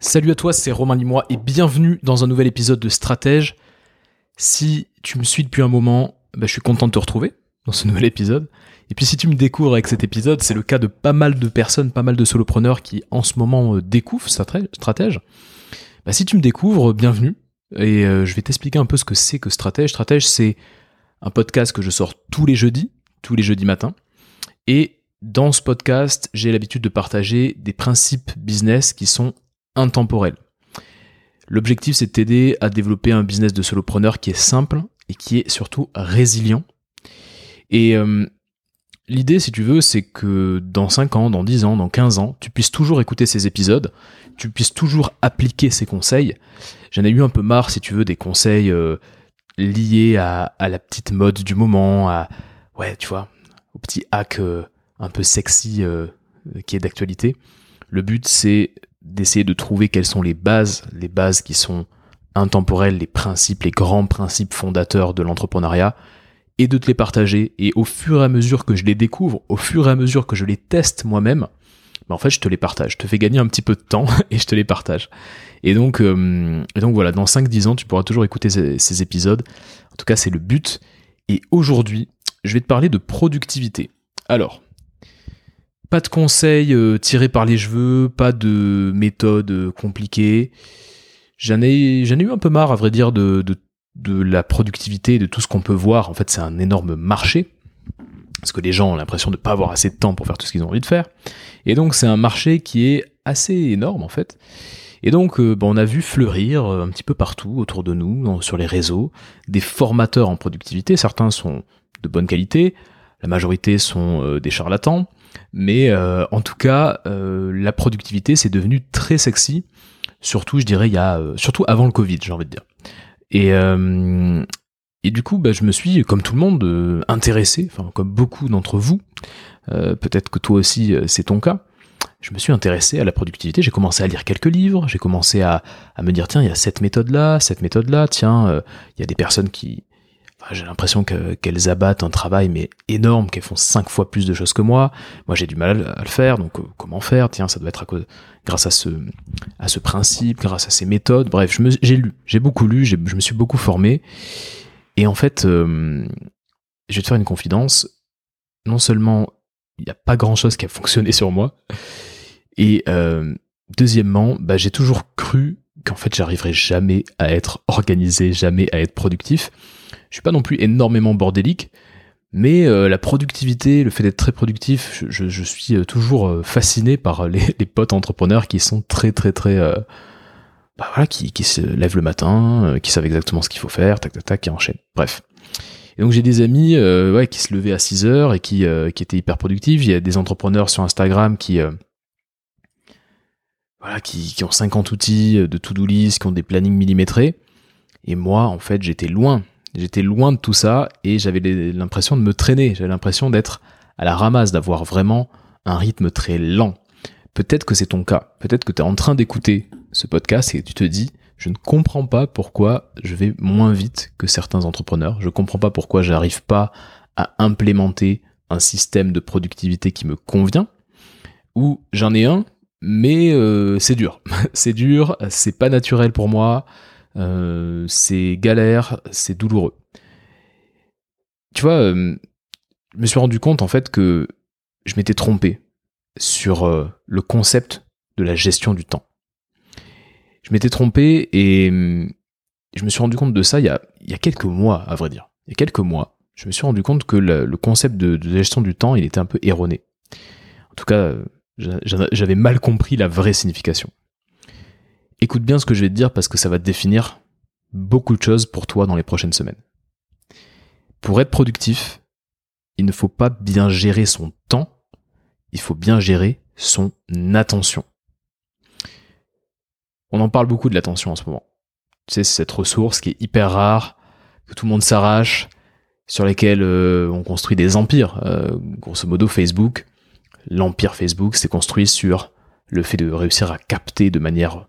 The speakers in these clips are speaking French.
Salut à toi, c'est Romain Limois et bienvenue dans un nouvel épisode de Stratège. Si tu me suis depuis un moment, bah, je suis content de te retrouver dans ce nouvel épisode. Et puis si tu me découvres avec cet épisode, c'est le cas de pas mal de personnes, pas mal de solopreneurs qui en ce moment euh, découvrent Stratège. Bah, si tu me découvres, bienvenue. Et euh, je vais t'expliquer un peu ce que c'est que Stratège. Stratège, c'est un podcast que je sors tous les jeudis, tous les jeudis matins. Et dans ce podcast, j'ai l'habitude de partager des principes business qui sont intemporel. L'objectif, c'est de t'aider à développer un business de solopreneur qui est simple et qui est surtout résilient. Et euh, l'idée, si tu veux, c'est que dans 5 ans, dans 10 ans, dans 15 ans, tu puisses toujours écouter ces épisodes, tu puisses toujours appliquer ces conseils. J'en ai eu un peu marre, si tu veux, des conseils euh, liés à, la petite mode du moment, à, ouais, tu vois, au petit hack euh, un peu sexy qui est d'actualité. Le but, c'est d'essayer de trouver quelles sont les bases, les bases qui sont intemporelles, les principes, les grands principes fondateurs de l'entrepreneuriat, et de te les partager. Et au fur et à mesure que je les découvre, au fur et à mesure que je les teste moi-même, bah en fait, je te les partage. Je te fais gagner un petit peu de temps et je te les partage. Et donc, euh, voilà, dans 5-10 ans, tu pourras toujours écouter ces épisodes. En tout cas, c'est le but. Et aujourd'hui, je vais te parler de productivité. Alors, pas de conseils euh, tirés par les cheveux, pas de méthode euh, compliquée. J'en ai, j'en ai eu un peu marre, à vrai dire, de, de, de la productivité, de tout ce qu'on peut voir. En fait, c'est un énorme marché. Parce que les gens ont l'impression de ne pas avoir assez de temps pour faire tout ce qu'ils ont envie de faire. Et donc, c'est un marché qui est assez énorme, en fait. Et donc, euh, bon, on a vu fleurir un petit peu partout autour de nous, sur les réseaux, des formateurs en productivité. Certains sont de bonne qualité, la majorité sont des charlatans. Mais euh, en tout cas, euh, la productivité, c'est devenu très sexy. Surtout, je dirais, il y a, euh, surtout avant le Covid, j'ai envie de dire. Et, et du coup, bah, je me suis, comme tout le monde, intéressé, enfin comme beaucoup d'entre vous, peut-être que toi aussi c'est ton cas, je me suis intéressé à la productivité, j'ai commencé à lire quelques livres, j'ai commencé à, à, me dire, tiens, il y a cette méthode-là, cette méthode-là, tiens, il y a des personnes qui, j'ai l'impression qu'elles abattent un travail mais énorme, qu'elles font cinq fois plus de choses que moi. Moi, j'ai du mal à le faire, donc euh, comment faire? Tiens, ça doit être à cause, grâce à ce, à ce principe, grâce à ces méthodes. Bref, j'ai lu, j'ai beaucoup lu, je me suis beaucoup formé. Et en fait, euh, je vais te faire une confidence. Non seulement il n'y a pas grand-chose qui a fonctionné sur moi, et euh, deuxièmement, bah, j'ai toujours cru qu'en fait, j'arriverais jamais à être organisé, jamais à être productif. Je suis pas non plus énormément bordélique, mais euh, la productivité, le fait d'être très productif, je, suis euh, toujours euh, fasciné par les, potes entrepreneurs qui sont très très très bah voilà, qui, se lèvent le matin, qui savent exactement ce qu'il faut faire, tac tac tac, qui enchaînent. Bref. Et donc j'ai des amis qui se levaient à 6 heures et qui, étaient hyper productifs. Il y a des entrepreneurs sur Instagram qui voilà, qui, qui ont 50 outils de to-do list, qui ont des plannings millimétrés. Et moi, en fait, j'étais loin. J'étais loin de tout ça et j'avais l'impression de me traîner, j'avais l'impression d'être à la ramasse, d'avoir vraiment un rythme très lent. Peut-être que c'est ton cas, peut-être que tu es en train d'écouter ce podcast et tu te dis, je ne comprends pas pourquoi je vais moins vite que certains entrepreneurs, je ne comprends pas pourquoi j'arrive pas à implémenter un système de productivité qui me convient, ou j'en ai un, mais euh, c'est dur, c'est dur, c'est pas naturel pour moi, euh, c'est galère, c'est douloureux. Tu vois, euh, je me suis rendu compte en fait que je m'étais trompé sur euh, le concept de la gestion du temps. Je m'étais trompé et je me suis rendu compte de ça il y, a, il y a quelques mois, à vrai dire. Il y a quelques mois, je me suis rendu compte que le, concept de, de, gestion du temps, il était un peu erroné. En tout cas, j'avais mal compris la vraie signification. Écoute bien ce que je vais te dire parce que ça va te définir beaucoup de choses pour toi dans les prochaines semaines. Pour être productif, il ne faut pas bien gérer son temps, il faut bien gérer son attention. On en parle beaucoup de l'attention en ce moment. Tu sais, c'est cette ressource qui est hyper rare, que tout le monde s'arrache, sur lesquelles euh, on construit des empires. Euh, grosso modo, Facebook, l'empire Facebook s'est construit sur le fait de réussir à capter de manière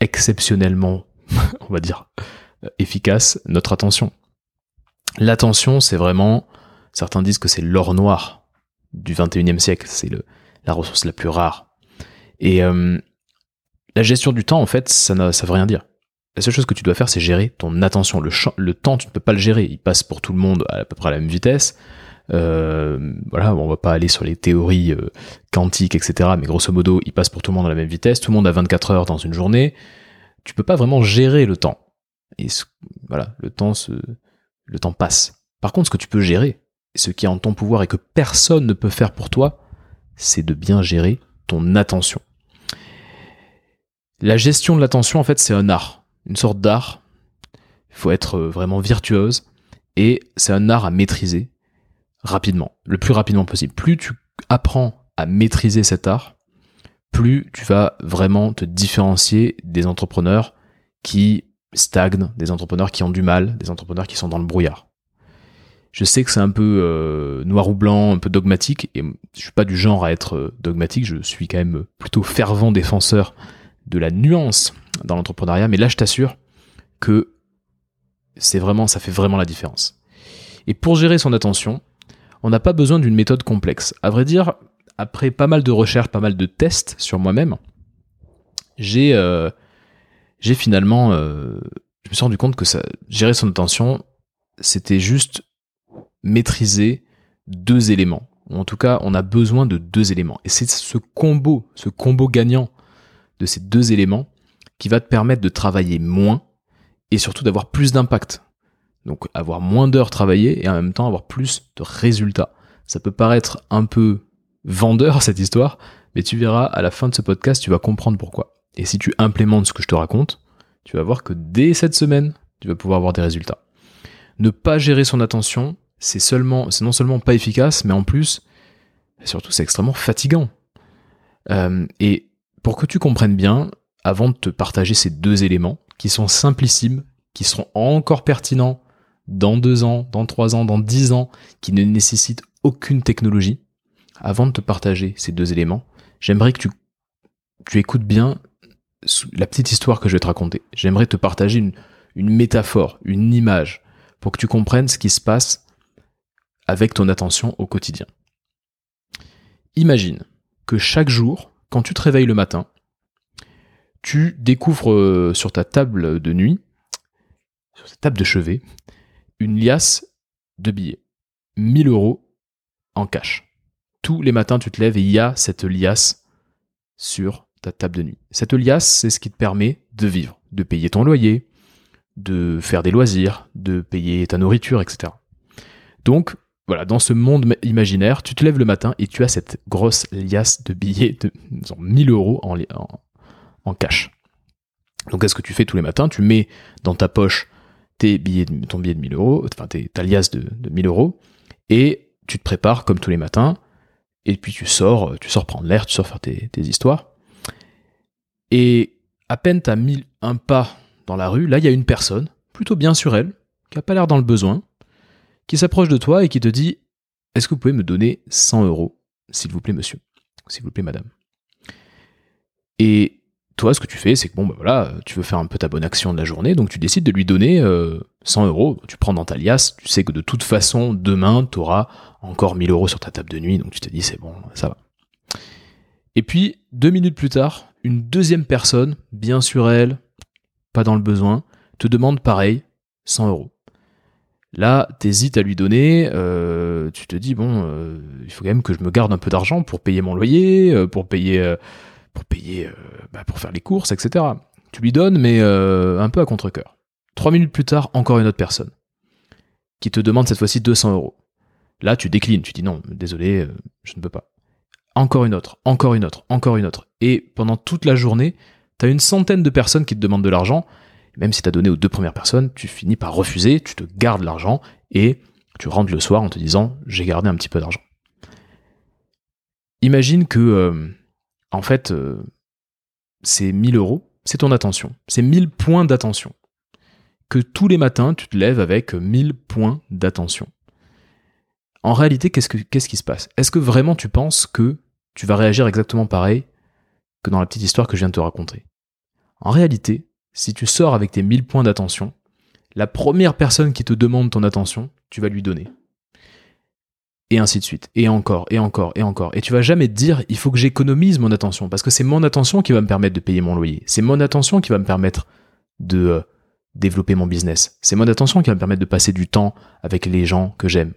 exceptionnellement, on va dire, efficace notre attention. L'attention, c'est vraiment, certains disent que c'est l'or noir du 21e siècle, c'est la ressource la plus rare. Et euh, La gestion du temps, en fait, ça ne veut rien dire. La seule chose que tu dois faire, c'est gérer ton attention. Le temps, tu ne peux pas le gérer. Il passe pour tout le monde à, peu près à la même vitesse. Euh, voilà, on va pas aller sur les théories euh, quantiques, etc. Mais grosso modo, il passe pour tout le monde à la même vitesse. Tout le monde a 24 heures dans une journée. Tu peux pas vraiment gérer le temps. Et voilà, le temps se, le temps passe. Par contre, ce que tu peux gérer, ce qui est en ton pouvoir et que personne ne peut faire pour toi, c'est de bien gérer ton attention. La gestion de l'attention, en fait, c'est un art, une sorte d'art. Il faut être euh, vraiment virtuose et c'est un art à maîtriser rapidement, le plus rapidement possible. Plus tu apprends à maîtriser cet art, plus tu vas vraiment te différencier des entrepreneurs qui stagnent, des entrepreneurs qui ont du mal, des entrepreneurs qui sont dans le brouillard. Je sais que c'est un peu euh, noir ou blanc, un peu dogmatique, et je suis pas du genre à être euh, dogmatique, je suis quand même plutôt fervent défenseur de la nuance dans l'entrepreneuriat, mais là je t'assure que c'est vraiment, ça fait vraiment la différence. Et pour gérer son attention, on n'a pas besoin d'une méthode complexe. À vrai dire, après pas mal de recherches, pas mal de tests sur moi-même, j'ai euh, finalement, je me suis rendu compte que gérer son attention, c'était juste maîtriser deux éléments. en tout cas, on a besoin de deux éléments. Et c'est ce combo, ce combo gagnant de ces deux éléments qui va te permettre de travailler moins et surtout d'avoir plus d'impact. Donc avoir moins d'heures travaillées et en même temps avoir plus de résultats. Ça peut paraître un peu vendeur cette histoire, mais tu verras à la fin de ce podcast, tu vas comprendre pourquoi. Et si tu implémentes ce que je te raconte, tu vas voir que dès cette semaine, tu vas pouvoir avoir des résultats. Ne pas gérer son attention, c'est seulement, c'est non seulement pas efficace, mais en plus, surtout, c'est extrêmement fatigant. Euh, et pour que tu comprennes bien, avant de te partager ces deux éléments, qui sont simplissimes, qui seront encore pertinents dans deux ans, dans trois ans, dans dix ans, qui ne nécessitent aucune technologie, avant de te partager ces deux éléments, j'aimerais que tu, tu écoutes bien la petite histoire que je vais te raconter. J'aimerais te partager une, une métaphore, une image, pour que tu comprennes ce qui se passe avec ton attention au quotidien. Imagine que chaque jour, quand tu te réveilles le matin, tu découvres euh, sur ta table de nuit, sur ta table de chevet, une liasse de billets. 1000 euros en cash. Tous les matins, tu te lèves et il y a cette liasse sur ta table de nuit. Cette liasse, c'est ce qui te permet de vivre, de payer ton loyer, de faire des loisirs, de payer ta nourriture, etc. Donc, voilà, dans ce monde imaginaire, tu te lèves le matin et tu as cette grosse liasse de billets de 1000 euros en, en, cash. Donc, qu'est-ce que tu fais tous les matins? Tu mets dans ta poche tes billets, ton billet de 1000 euros, enfin ta liasse de, de 1000 euros, et tu te prépares comme tous les matins, et puis tu sors, tu sors prendre l'air, tu sors faire tes, tes histoires. Et à peine tu as mis un pas dans la rue, là il y a une personne, plutôt bien sur elle, qui a pas l'air dans le besoin, qui s'approche de toi et qui te dit Est-ce que vous pouvez me donner 100 euros, s'il vous plaît, monsieur? S'il vous plaît, madame. Et toi, ce que tu fais, c'est que bon, ben voilà, tu veux faire un peu ta bonne action de la journée, donc tu décides de lui donner 100 euh, euros. Tu prends dans ta liasse, tu sais que de toute façon, demain, tu auras encore 1000 euros sur ta table de nuit, donc tu te dis c'est bon, ça va. Et puis, deux minutes plus tard, une deuxième personne, bien sur elle, pas dans le besoin, te demande pareil, 100 euros. Là, t'hésites à lui donner, euh, tu te dis bon, euh, il faut quand même que je me garde un peu d'argent pour payer mon loyer, pour payer, pour payer, bah, pour faire les courses, etc. Tu lui donnes, mais un peu à contre-cœur. Trois minutes plus tard, encore une autre personne qui te demande cette fois-ci 200 euros. Là, tu déclines, tu dis non, désolé, je ne peux pas. Encore une autre, encore une autre, encore une autre. Et pendant toute la journée, tu as une centaine de personnes qui te demandent de l'argent même si tu as donné aux deux premières personnes, tu finis par refuser, tu te gardes l'argent et tu rentres le soir en te disant j'ai gardé un petit peu d'argent. Imagine que, euh, en fait, euh, ces 1000 euros, c'est ton attention, c'est 1000 points d'attention. Que tous les matins, tu te lèves avec 1000 points d'attention. En réalité, qu'est-ce, qu'est-ce qui se passe? Est-ce que vraiment tu penses que tu vas réagir exactement pareil que dans la petite histoire que je viens de te raconter? En réalité, si tu sors avec tes 1000 points d'attention, la première personne qui te demande ton attention, tu vas lui donner. Et ainsi de suite, et encore, et encore, et encore. Et tu vas jamais te dire, il faut que j'économise mon attention, parce que c'est mon attention qui va me permettre de payer mon loyer. C'est mon attention qui va me permettre de euh, développer mon business. C'est mon attention qui va me permettre de passer du temps avec les gens que j'aime.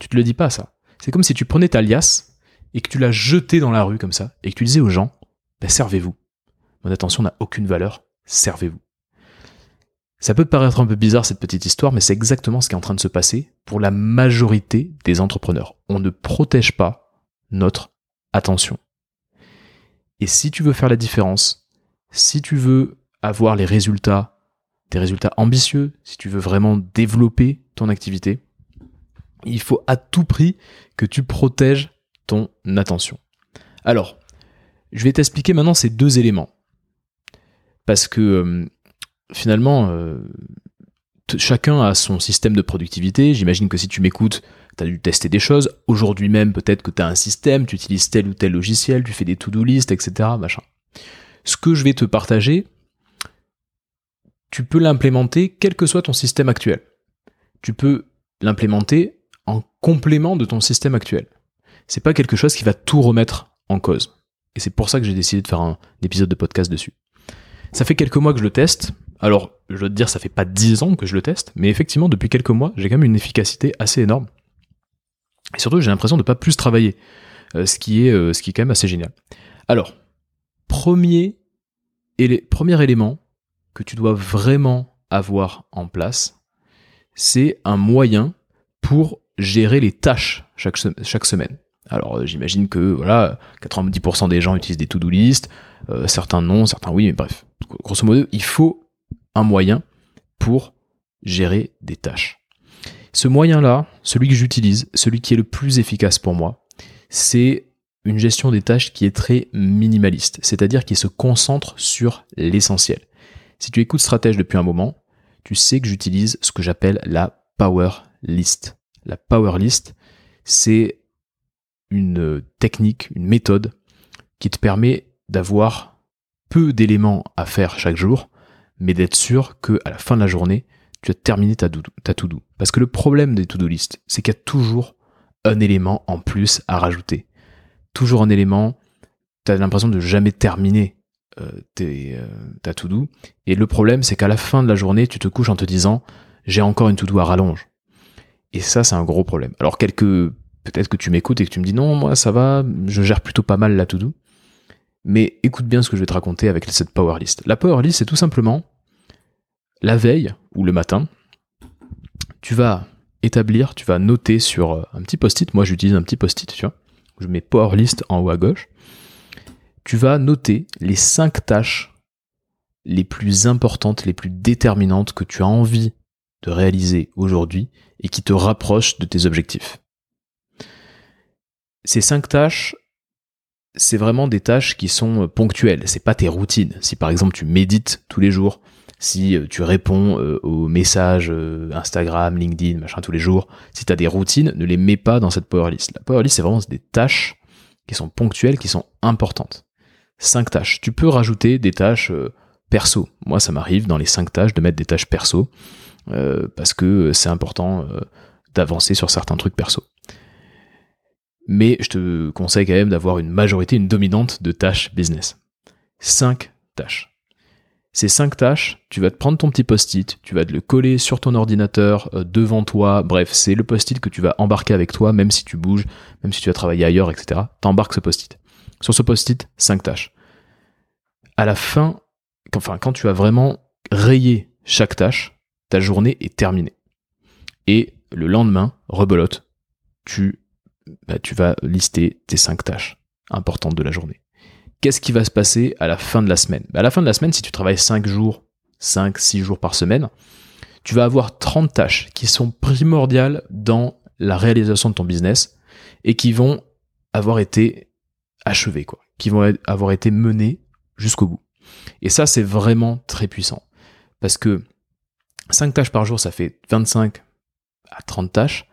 Tu te le dis pas, ça. C'est comme si tu prenais ta liasse et que tu l'as jetée dans la rue comme ça, et que tu disais aux gens, ben, servez-vous. Mon attention n'a aucune valeur, servez-vous. Ça peut paraître un peu bizarre cette petite histoire, mais c'est exactement ce qui est en train de se passer pour la majorité des entrepreneurs. On ne protège pas notre attention. Et si tu veux faire la différence, si tu veux avoir les résultats, des résultats ambitieux, si tu veux vraiment développer ton activité, il faut à tout prix que tu protèges ton attention. Alors, je vais t'expliquer maintenant ces deux éléments. Parce que euh, finalement, euh, chacun a son système de productivité. J'imagine que si tu m'écoutes, tu as dû tester des choses. Aujourd'hui même, peut-être que tu as un système, tu utilises tel ou tel logiciel, tu fais des to-do list, etc. Machin. Ce que je vais te partager, tu peux l'implémenter quel que soit ton système actuel. Tu peux l'implémenter en complément de ton système actuel. C'est pas quelque chose qui va tout remettre en cause. Et c'est pour ça que j'ai décidé de faire un épisode de podcast dessus. Ça fait quelques mois que je le teste. Alors, je dois te dire, ça fait pas 10 ans que je le teste, mais effectivement, depuis quelques mois, j'ai quand même une efficacité assez énorme. Et surtout, j'ai l'impression de pas plus travailler, euh, ce, qui est, euh, ce qui est quand même assez génial. Alors, premier, premier élément que tu dois vraiment avoir en place, c'est un moyen pour gérer les tâches chaque, chaque semaine. Alors euh, j'imagine que voilà, 90% des gens utilisent des to-do list, certains non, certains oui, mais bref grosso modo, il faut un moyen pour gérer des tâches. Ce moyen-là, celui que j'utilise, celui qui est le plus efficace pour moi, c'est une gestion des tâches qui est très minimaliste, c'est-à-dire qui se concentre sur l'essentiel. Si tu écoutes Stratège depuis un moment, tu sais que j'utilise ce que j'appelle la Power List. La Power List, c'est une technique, une méthode qui te permet d'avoir peu d'éléments à faire chaque jour, mais d'être sûr que à la fin de la journée, tu as terminé ta, ta to-do. Parce que le problème des to-do list, c'est qu'il y a toujours un élément en plus à rajouter. Toujours un élément, tu as l'impression de jamais terminer euh, euh, ta to-do. Et le problème, c'est qu'à la fin de la journée, tu te couches en te disant, j'ai encore une to-do à rallonge. Et ça, c'est un gros problème. Alors, quelques, peut-être que tu m'écoutes et que tu me dis, non, moi, ça va, je gère plutôt pas mal la to-do. Mais écoute bien ce que je vais te raconter avec cette power list. La power list, c'est tout simplement la veille ou le matin, tu vas établir, tu vas noter sur euh, un petit post-it. Moi, j'utilise un petit post-it, tu vois. Je mets power list en haut à gauche. Tu vas noter les cinq tâches les plus importantes, les plus déterminantes que tu as envie de réaliser aujourd'hui et qui te rapprochent de tes objectifs. Ces cinq tâches, c'est vraiment des tâches qui sont euh, ponctuelles, c'est pas tes routines. Si par exemple tu médites tous les jours, si euh, tu réponds euh, aux messages Instagram, LinkedIn, machin tous les jours, si tu as des routines, ne les mets pas dans cette power list. La power list, c'est vraiment des tâches qui sont ponctuelles, qui sont importantes. Cinq tâches. Tu peux rajouter des tâches perso. Moi, ça m'arrive dans les cinq tâches de mettre des tâches perso parce que c'est important d'avancer sur certains trucs perso mais je te conseille quand même d'avoir une majorité, une dominante de tâches business. 5 tâches. Ces 5 tâches, tu vas te prendre ton petit post-it, tu vas te le coller sur ton ordinateur, euh, devant toi, bref, c'est le post-it que tu vas embarquer avec toi, même si tu bouges, même si tu vas travailler ailleurs, etc. T'embarques ce post-it. Sur ce post-it, 5 tâches. À la fin, quand tu as vraiment rayé chaque tâche, ta journée est terminée. Et le lendemain, rebelote, tu bah, tu vas lister tes cinq tâches importantes de la journée. Qu'est-ce qui va se passer à la fin de la semaine? Bah, À la fin de la semaine, si tu travailles 5 jours, 5, 6 jours par semaine, tu vas avoir 30 tâches qui sont primordiales dans la réalisation de ton business et qui vont avoir été achevées, quoi, qui vont avoir été menées jusqu'au bout. Et ça, c'est vraiment très puissant. Parce que 5 tâches par jour, ça fait 25 à 30 tâches.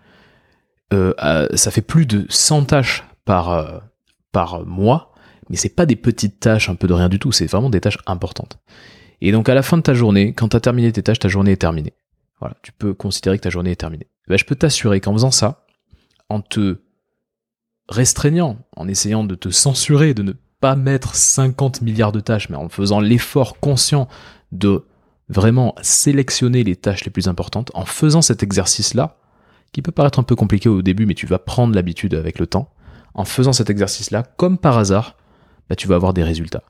Euh, ça fait plus de 100 tâches par, euh, par mois, mais c'est pas des petites tâches un peu de rien du tout, c'est vraiment des tâches importantes. Et donc à la fin de ta journée, quand tu as terminé tes tâches, ta journée est terminée. Voilà, tu peux considérer que ta journée est terminée. Ben, je peux t'assurer qu'en faisant ça, en te restreignant, en essayant de te censurer, de ne pas mettre 50 milliards de tâches, mais en faisant l'effort conscient de vraiment sélectionner les tâches les plus importantes, en faisant cet exercice-là, qui peut paraître un peu compliqué au début, mais tu vas prendre l'habitude avec le temps, en faisant cet exercice-là, comme par hasard, bah, tu vas avoir des résultats.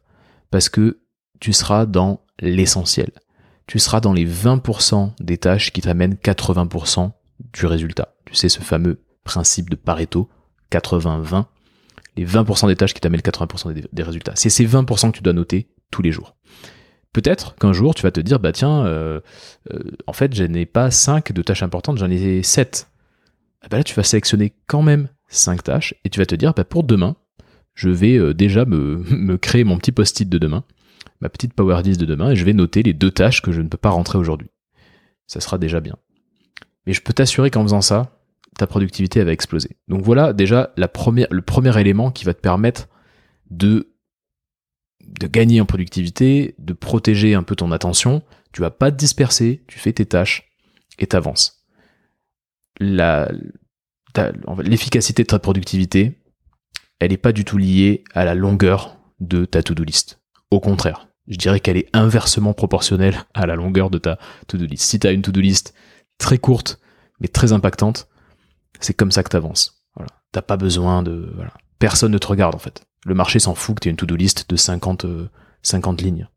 Parce que tu seras dans l'essentiel. Tu seras dans les 20% des tâches qui t'amènent 80% du résultat. Tu sais, ce fameux principe de Pareto, 80-20, les 20% des tâches qui t'amènent 80% des, résultats. C'est ces 20% que tu dois noter tous les jours. Peut-être qu'un jour, tu vas te dire, bah tiens, euh, euh, en fait, je n'ai pas 5 de tâches importantes, j'en ai 7. Ah bah là, tu vas sélectionner quand même 5 tâches et tu vas te dire, bah pour demain, je vais euh, déjà me, me créer mon petit post-it de demain, ma petite power list de demain, et je vais noter les deux tâches que je ne peux pas rentrer aujourd'hui. Ça sera déjà bien. Mais je peux t'assurer qu'en faisant ça, ta productivité va exploser. Donc voilà déjà le premier élément qui va te permettre de, de gagner en productivité, de protéger un peu ton attention. Tu vas pas te disperser, tu fais tes tâches et t'avances. L'efficacité de ta productivité, elle n'est pas du tout liée à la longueur de ta to-do list. Au contraire, je dirais qu'elle est inversement proportionnelle à la longueur de ta to-do list. Si tu as une to-do list très courte mais très impactante, c'est comme ça que t'avances. Voilà. T'as pas besoin de. Personne ne te regarde, en fait. Le marché s'en fout que tu aies une to-do list de 50, 50 euh, lignes.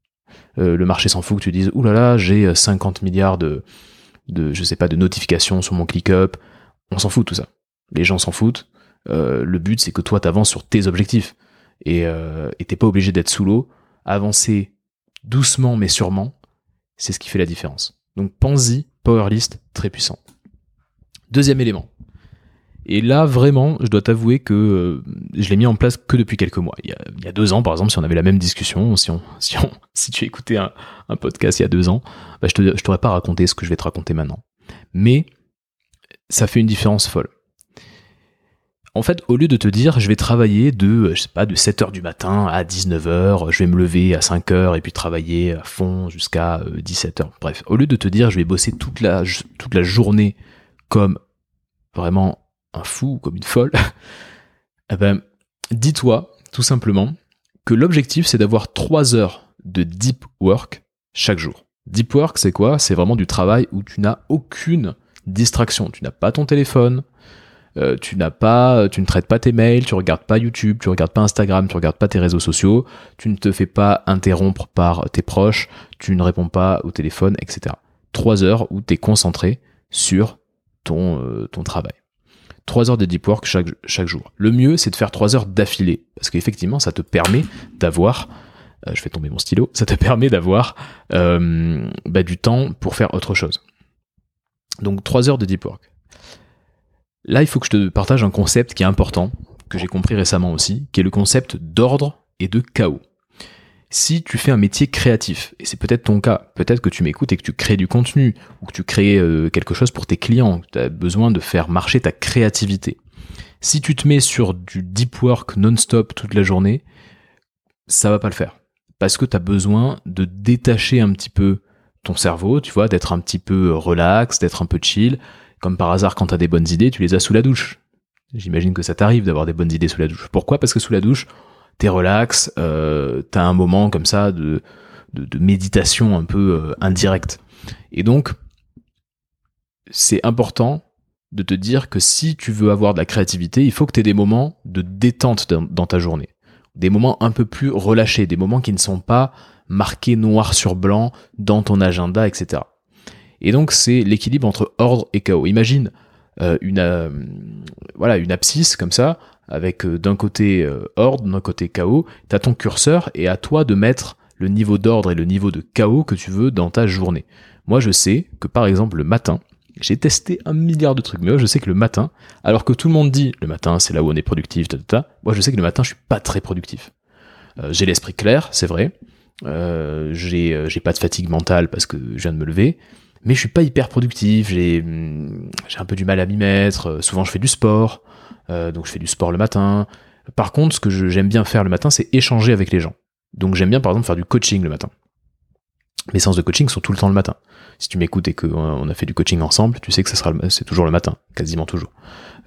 Euh, le marché s'en fout que tu dises, oulala, là là, j'ai 50 euh, milliards de, je sais pas, de notifications sur mon ClickUp. On s'en fout de tout ça. Les gens s'en foutent. le but, c'est que toi, t'avances sur tes objectifs. Et t'es pas obligé d'être sous l'eau. Avancer doucement mais sûrement, c'est ce qui fait la différence. Donc pense-y, Powerlist, très puissant. Deuxième élément, et là, vraiment, je dois t'avouer que euh, je l'ai mis en place que depuis quelques mois. Il y, a, deux ans, par exemple, si on avait la même discussion, si, tu écoutais un, un podcast il y a deux ans, bah, je, je t'aurais pas raconté ce que je vais te raconter maintenant. Mais ça fait une différence folle. En fait, au lieu de te dire, je vais travailler de, je sais pas, de 7h du matin à 19h, je vais me lever à 5h et puis travailler à fond jusqu'à 17h. Euh, Bref, au lieu de te dire, je vais bosser toute la, toute la journée comme vraiment un fou comme une folle, eh ben, dis-toi tout simplement que l'objectif c'est d'avoir 3 heures de deep work chaque jour. Deep work c'est quoi? C'est vraiment du travail où tu n'as aucune distraction. Tu n'as pas ton téléphone, euh, tu n'as pas, tu ne traites pas tes mails, tu regardes pas YouTube, tu regardes pas Instagram, tu regardes pas tes réseaux sociaux, tu ne te fais pas interrompre par tes proches, tu ne réponds pas au téléphone, etc. 3 heures où tu es concentré sur ton, euh, ton travail. 3 heures de deep work chaque, chaque jour. Le mieux, c'est de faire 3 heures d'affilée, parce qu'effectivement, ça te permet d'avoir, euh, je fais tomber mon stylo, ça te permet d'avoir euh, bah, du temps pour faire autre chose. Donc 3 heures de deep work. Là, il faut que je te partage un concept qui est important, que j'ai compris récemment aussi, qui est le concept d'ordre et de chaos si tu fais un métier créatif, et c'est peut-être ton cas, peut-être que tu m'écoutes et que tu crées du contenu, ou que tu crées euh, quelque chose pour tes clients, tu as besoin de faire marcher ta créativité. Si tu te mets sur du deep work non-stop toute la journée, ça va pas le faire. Parce que tu as besoin de détacher un petit peu ton cerveau, tu vois, d'être un petit peu relax, d'être un peu chill. Comme par hasard, quand tu as des bonnes idées, tu les as sous la douche. J'imagine que ça t'arrive d'avoir des bonnes idées sous la douche. Pourquoi? Parce que sous la douche, t'es relax, euh, t'as un moment comme ça de, de, méditation un peu euh, indirecte. Et donc, c'est important de te dire que si tu veux avoir de la créativité, il faut que tu aies des moments de détente dans, ta journée. Des moments un peu plus relâchés, des moments qui ne sont pas marqués noir sur blanc dans ton agenda, etc. Et donc c'est l'équilibre entre ordre et chaos. Imagine euh, une, euh, voilà, une abscisse comme ça, avec euh, d'un côté euh, ordre, d'un côté chaos, tu as ton curseur et à toi de mettre le niveau d'ordre et le niveau de chaos que tu veux dans ta journée. Moi je sais que par exemple le matin, j'ai testé un milliard de trucs, mais je sais que le matin, alors que tout le monde dit le matin c'est là où on est productif, moi je sais que le matin je suis pas très productif. Euh, j'ai l'esprit clair, c'est vrai, j'ai, pas de fatigue mentale parce que je viens de me lever, mais je suis pas hyper productif, j'ai, hum, j'ai un peu du mal à m'y mettre, souvent je fais du sport, euh, donc je fais du sport le matin. Par contre, ce que j'aime bien faire le matin, c'est échanger avec les gens. Donc j'aime bien par exemple faire du coaching le matin. mes séances de coaching sont tout le temps le matin. Si tu m'écoutes et qu'on a fait du coaching ensemble, tu sais que ça sera c'est toujours le matin, quasiment toujours.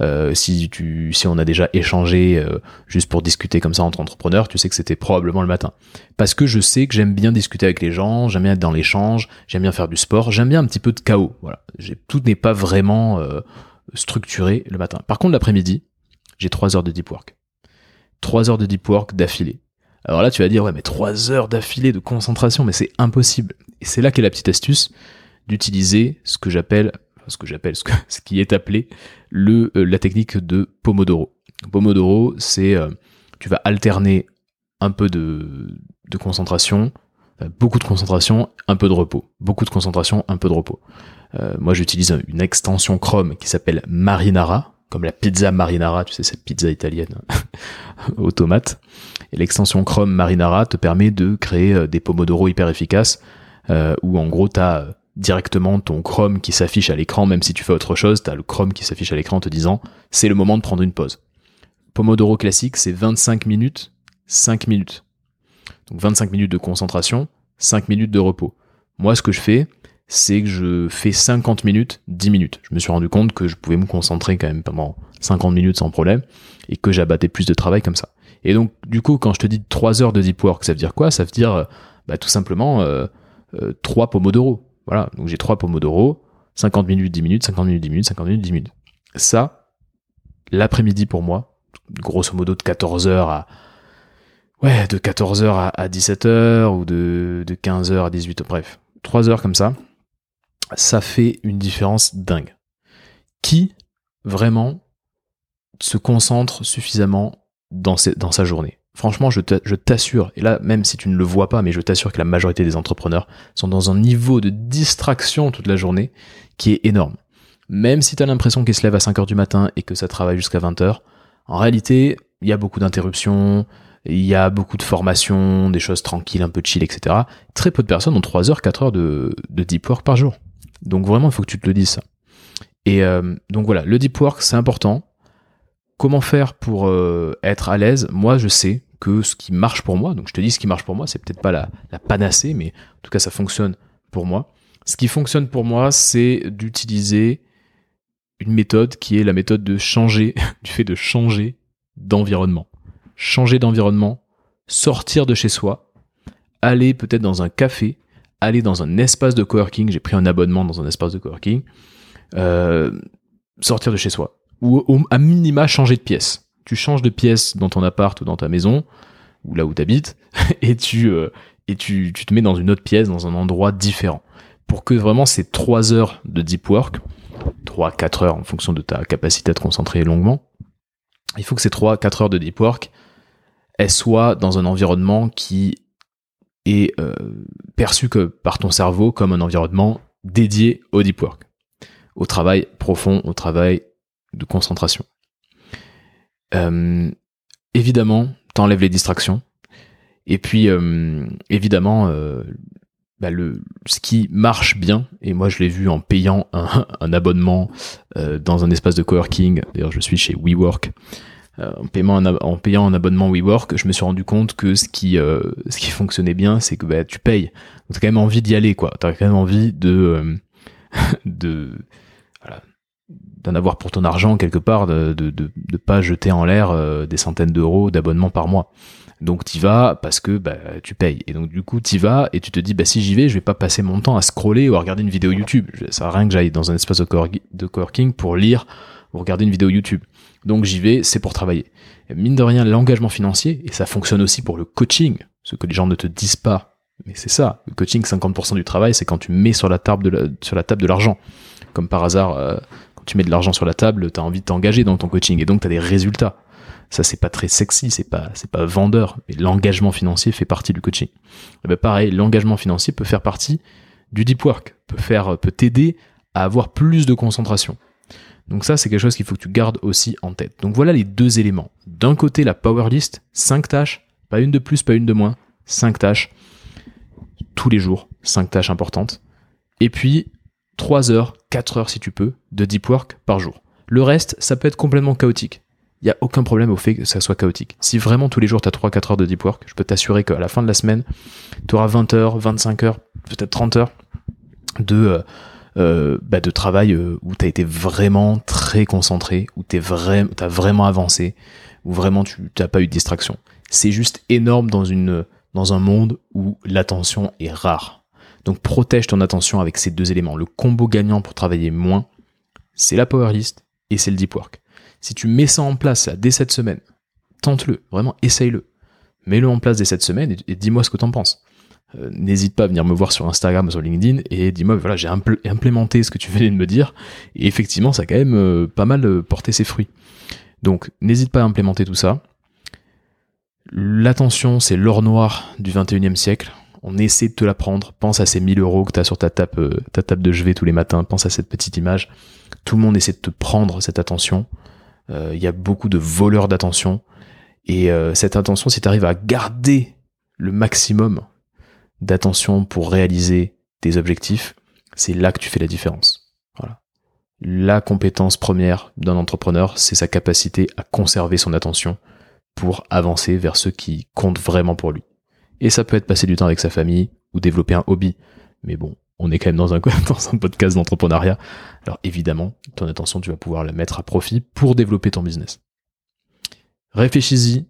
Euh, si tu si on a déjà échangé euh, juste pour discuter comme ça entre entrepreneurs, tu sais que c'était probablement le matin. Parce que je sais que j'aime bien discuter avec les gens, j'aime bien être dans l'échange, j'aime bien faire du sport, j'aime bien un petit peu de chaos. Voilà, tout n'est pas vraiment structuré le matin. Par contre, l'après-midi, j'ai trois heures de deep work. Trois heures de deep work d'affilée. Alors là, tu vas dire, ouais, mais trois heures d'affilée de concentration, mais c'est impossible. Et c'est là qu'est la petite astuce d'utiliser ce que j'appelle, ce que j'appelle, ce, qui est appelé euh, la technique de Pomodoro. Pomodoro, c'est, euh, tu vas alterner un peu de, de concentration, beaucoup de concentration, un peu de repos. Beaucoup de concentration, un peu de repos. Euh, moi, j'utilise une extension Chrome qui s'appelle Marinara, comme la pizza marinara, tu sais, cette pizza italienne aux tomates. Et l'extension Chrome Marinara te permet de créer euh, des Pomodoro hyper efficaces, euh, où en gros, tu as directement ton Chrome qui s'affiche à l'écran, même si tu fais autre chose, tu as le Chrome qui s'affiche à l'écran te disant, c'est le moment de prendre une pause. Pomodoro classique, c'est 25 minutes, 5 minutes. Donc 25 minutes de concentration, 5 minutes de repos. Moi, ce que je fais, c'est que je fais 50 minutes, 10 minutes. Je me suis rendu compte que je pouvais me concentrer quand même pendant 50 minutes sans problème et que j'abattais plus de travail comme ça. Et donc, du coup, quand je te dis 3 heures de deep work, ça veut dire quoi? Ça veut dire euh, bah, tout simplement euh, euh, 3 pomodoro. Voilà, donc j'ai 3 pomodoro, 50 minutes, 10 minutes, 50 minutes, 10 minutes, 50 minutes, 10 minutes. Ça, l'après-midi pour moi, grosso modo de 14h à ouais, de 14h à, 17h ou de, de 15h à 18h, bref, 3 heures comme ça, ça fait une différence dingue. Qui vraiment se concentre suffisamment dans, sa journée? Franchement, je t'assure, et là, même si tu ne le vois pas, mais je t'assure que la majorité des entrepreneurs sont dans un niveau de distraction toute la journée qui est énorme. Même si tu as l'impression qu'ils se lèvent à 5h du matin et que ça travaille jusqu'à 20h, en réalité, il y a beaucoup d'interruptions, il y a beaucoup de formations, des choses tranquilles, un peu chill, etc. Très peu de personnes ont 3 heures, 4 heures de deep work par jour. Donc vraiment, il faut que tu te le dises. Et euh, donc voilà, le deep work, c'est important. Comment faire pour euh, être à l'aise? Moi, je sais que ce qui marche pour moi, donc je te dis ce qui marche pour moi, c'est peut-être pas la, la panacée, mais en tout cas, ça fonctionne pour moi. Ce qui fonctionne pour moi, c'est d'utiliser une méthode qui est la méthode de changer, du fait de changer d'environnement. Changer d'environnement, sortir de chez soi, aller peut-être dans un café, aller dans un espace de coworking, j'ai pris un abonnement dans un espace de coworking, euh, sortir de chez soi. Ou à minima changer de pièce. Tu changes de pièce dans ton appart ou dans ta maison, ou là où tu habites, et, tu, euh, et tu, tu, te mets dans une autre pièce, dans un endroit différent. Pour que vraiment ces 3 heures de deep work, 3-4 heures en fonction de ta capacité à te concentrer longuement, il faut que ces 3-4 heures de deep work, elles soient dans un environnement qui est euh, perçu par ton cerveau comme un environnement dédié au deep work, au travail profond, au travail de concentration. Euh, évidemment, t'enlèves les distractions. Et puis, euh, évidemment, euh, bah le, ce qui marche bien, et moi je l'ai vu en payant un, un abonnement dans un espace de coworking, d'ailleurs je suis chez WeWork, euh, en, payant un abonnement WeWork, je me suis rendu compte que ce qui, euh, fonctionnait bien, c'est que bah, tu payes. Donc t'as quand même envie d'y aller, quoi. T'as quand même envie de, euh, de, d'en avoir pour ton argent quelque part, de, de, de, de pas jeter en l'air des centaines d'euros d'abonnement par mois. Donc t'y vas parce que bah, tu payes. Et donc du coup t'y vas et tu te dis bah si j'y vais, je vais pas passer mon temps à scroller ou à regarder une vidéo YouTube. Ça sert à rien que j'aille dans un espace de coworking pour lire ou regarder une vidéo YouTube. Donc j'y vais, c'est pour travailler. Mine de rien, l'engagement financier, et ça fonctionne aussi pour le coaching, ce que les gens ne te disent pas. Mais c'est ça, le coaching, 50% du travail, c'est quand tu mets sur la table de l'argent. Comme par hasard, euh, quand tu mets de l'argent sur la table, tu as envie de t'engager dans ton coaching, et donc tu as des résultats. Ça, c'est pas très sexy, c'est pas, pas vendeur, mais l'engagement financier fait partie du coaching. Et ben pareil, l'engagement financier peut faire partie du deep work, peut peut t'aider à avoir plus de concentration. Donc ça, c'est quelque chose qu'il faut que tu gardes aussi en tête. Donc voilà les deux éléments. D'un côté, la power list, 5 tâches, pas une de plus, pas une de moins, 5 tâches tous les jours, 5 tâches importantes. Et puis 3 heures, 4 heures si tu peux, de deep work par jour. Le reste, ça peut être complètement chaotique. Il n'y a aucun problème au fait que ça soit chaotique. Si vraiment tous les jours tu as 3-4 heures de deep work, je peux t'assurer qu'à la fin de la semaine, tu auras 20 heures, 25 heures, peut-être 30 heures de, bah, de travail où tu as été vraiment très concentré, où tu as vraiment avancé, où vraiment tu n'as pas eu de distraction. C'est juste énorme dans, une, dans un monde où l'attention est rare. Donc protège ton attention avec ces deux éléments. Le combo gagnant pour travailler moins, c'est la power list et c'est le deep work. Si tu mets ça en place dès cette semaine, tente-le, vraiment essaye-le. Mets-le en place dès cette semaine et, dis-moi ce que t'en penses. Euh, n'hésite pas à venir me voir sur Instagram sur LinkedIn et dis-moi, voilà, j'ai implémenté ce que tu venais de me dire et effectivement, ça a quand même euh, pas mal euh, porté ses fruits. Donc, n'hésite pas à implémenter tout ça. L'attention, c'est l'or noir du 21e siècle on essaie de te la prendre. Pense à ces 1000 euros que tu as sur ta table, euh, ta de chevet tous les matins. Pense à cette petite image. Tout le monde essaie de te prendre cette attention. Il y a beaucoup de voleurs d'attention. Et cette attention, si tu arrives à garder le maximum d'attention pour réaliser tes objectifs, c'est là que tu fais la différence. Voilà. La compétence première d'un entrepreneur, c'est sa capacité à conserver son attention pour avancer vers ce qui compte vraiment pour lui. Et ça peut être passer du temps avec sa famille ou développer un hobby. Mais bon, on est quand même dans un, dans un podcast d'entrepreneuriat. Alors évidemment, ton attention, tu vas pouvoir la mettre à profit pour développer ton business. Réfléchis-y.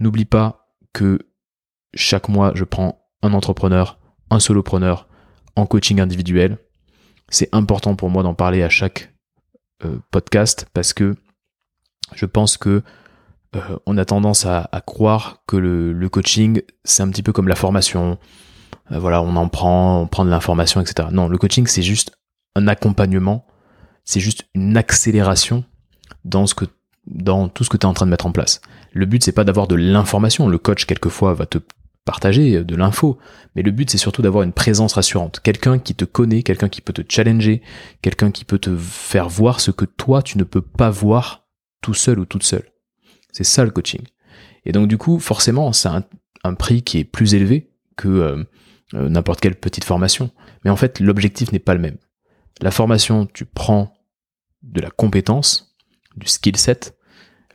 N'oublie pas que chaque mois, je prends un entrepreneur, un solopreneur en coaching individuel. C'est important pour moi d'en parler à chaque euh, podcast parce que je pense que euh, on a tendance à, croire que le, coaching, c'est un petit peu comme la formation. Euh, voilà, on en prend, on prend de l'information, etc. Non, le coaching, c'est juste un accompagnement, c'est juste une accélération dans ce que dans tout ce que tu es en train de mettre en place. Le but c'est pas d'avoir de l'information, le coach quelquefois va te partager de l'info, mais le but c'est surtout d'avoir une présence rassurante, quelqu'un qui te connaît, quelqu'un qui peut te challenger, quelqu'un qui peut te faire voir ce que toi tu ne peux pas voir tout seul ou toute seule. C'est ça le coaching. Et donc du coup, forcément, c'est un, prix qui est plus élevé que euh, euh, n'importe quelle petite formation. Mais en fait, l'objectif n'est pas le même. La formation, tu prends de la compétence, du skill set.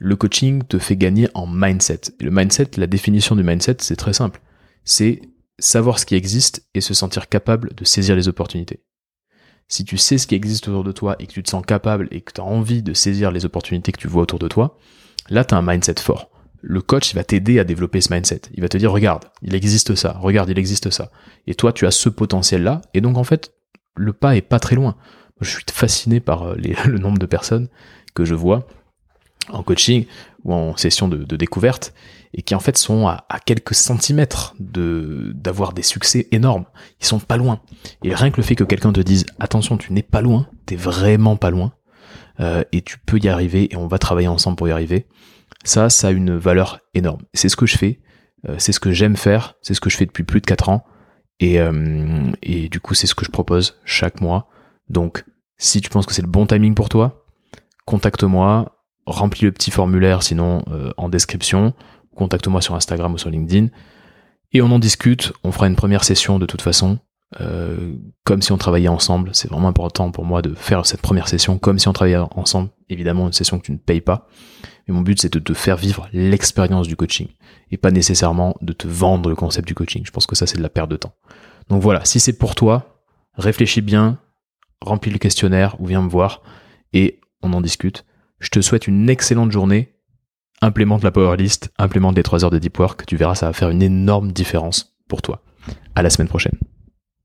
Le coaching te fait gagner en mindset. Et le mindset, la définition du mindset, c'est très simple. C'est savoir ce qui existe et se sentir capable de saisir les opportunités. Si tu sais ce qui existe autour de toi et que tu te sens capable et que tu as envie de saisir les opportunités que tu vois autour de toi, Là, tu as un mindset fort. Le coach, va t'aider à développer ce mindset. Il va te dire, regarde, il existe ça, regarde, il existe ça. Et toi, tu as ce potentiel-là. Et donc, en fait, le pas est pas très loin. Je suis fasciné par euh, le nombre de personnes que je vois en coaching ou en session de, découverte et qui en fait sont à, quelques centimètres de d'avoir des succès énormes. Ils sont pas loin. Et rien que le fait que quelqu'un te dise attention, tu n'es pas loin, t'es vraiment pas loin, euh, et tu peux y arriver et on va travailler ensemble pour y arriver. Ça, ça a une valeur énorme. C'est ce que je fais, euh, c'est ce que j'aime faire, c'est ce que je fais depuis plus de 4 ans et, euh, et du coup c'est ce que je propose chaque mois. Donc si tu penses que c'est le bon timing pour toi, contacte-moi, remplis le petit formulaire sinon en description, contacte-moi sur Instagram ou sur LinkedIn et on en discute, on fera une première session de toute façon euh, comme si on travaillait ensemble. C'est vraiment important pour moi de faire cette première session comme si on travaillait ensemble. Évidemment, une session que tu ne payes pas. Mais mon but, c'est de te faire vivre l'expérience du coaching et pas nécessairement de te vendre le concept du coaching. Je pense que ça, c'est de la perte de temps. Donc voilà, si c'est pour toi, réfléchis bien, remplis le questionnaire ou viens me voir et on en discute. Je te souhaite une excellente journée. Implémente la power list, implémente les 3 heures de deep work. Tu verras, ça va faire une énorme différence pour toi. À la semaine prochaine.